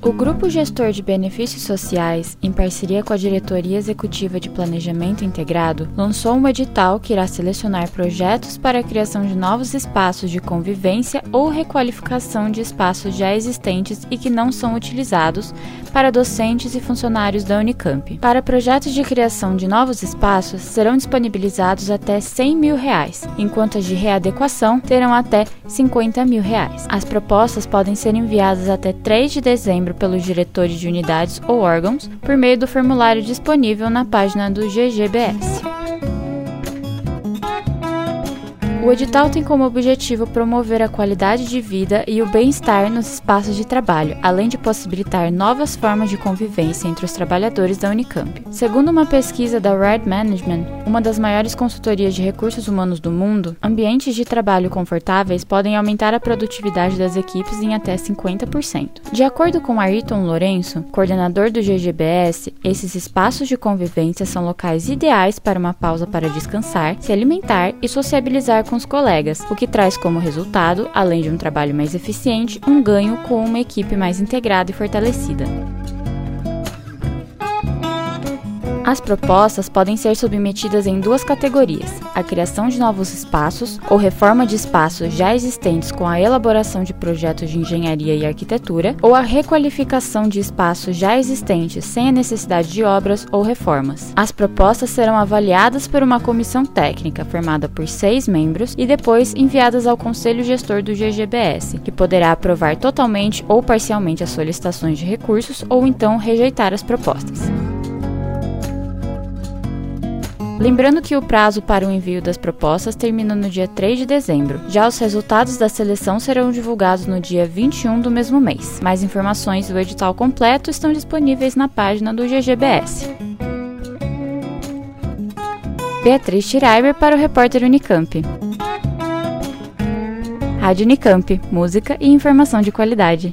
O Grupo Gestor de Benefícios Sociais, em parceria com a Diretoria Executiva de Planejamento Integrado, lançou um edital que irá selecionar projetos para a criação de novos espaços de convivência ou requalificação de espaços já existentes e que não são utilizados para docentes e funcionários da Unicamp. Para projetos de criação de novos espaços, serão disponibilizados até 100 mil reais, enquanto as de readequação terão até 50 mil reais. As propostas podem ser enviadas até 3 de dezembro pelos diretores de unidades ou órgãos por meio do formulário disponível na página do GGBS. O edital tem como objetivo promover a qualidade de vida e o bem-estar nos espaços de trabalho, além de possibilitar novas formas de convivência entre os trabalhadores da Unicamp. Segundo uma pesquisa da Red Management, uma das maiores consultorias de recursos humanos do mundo, ambientes de trabalho confortáveis podem aumentar a produtividade das equipes em até 50%. De acordo com Ayrton Lourenço, coordenador do GGBS, esses espaços de convivência são locais ideais para uma pausa para descansar, se alimentar e sociabilizar com os colegas, o que traz como resultado, além de um trabalho mais eficiente, um ganho com uma equipe mais integrada e fortalecida. As propostas podem ser submetidas em duas categorias: a criação de novos espaços ou reforma de espaços já existentes com a elaboração de projetos de engenharia e arquitetura, ou a requalificação de espaços já existentes sem a necessidade de obras ou reformas. As propostas serão avaliadas por uma comissão técnica formada por seis membros e depois enviadas ao Conselho Gestor do GGBS, que poderá aprovar totalmente ou parcialmente as solicitações de recursos ou então rejeitar as propostas. Lembrando que o prazo para o envio das propostas termina no dia 3 de dezembro. Já os resultados da seleção serão divulgados no dia 21 do mesmo mês. Mais informações do edital completo estão disponíveis na página do GGBS. Beatriz Schreiber para o repórter Unicamp. Rádio Unicamp, música e informação de qualidade.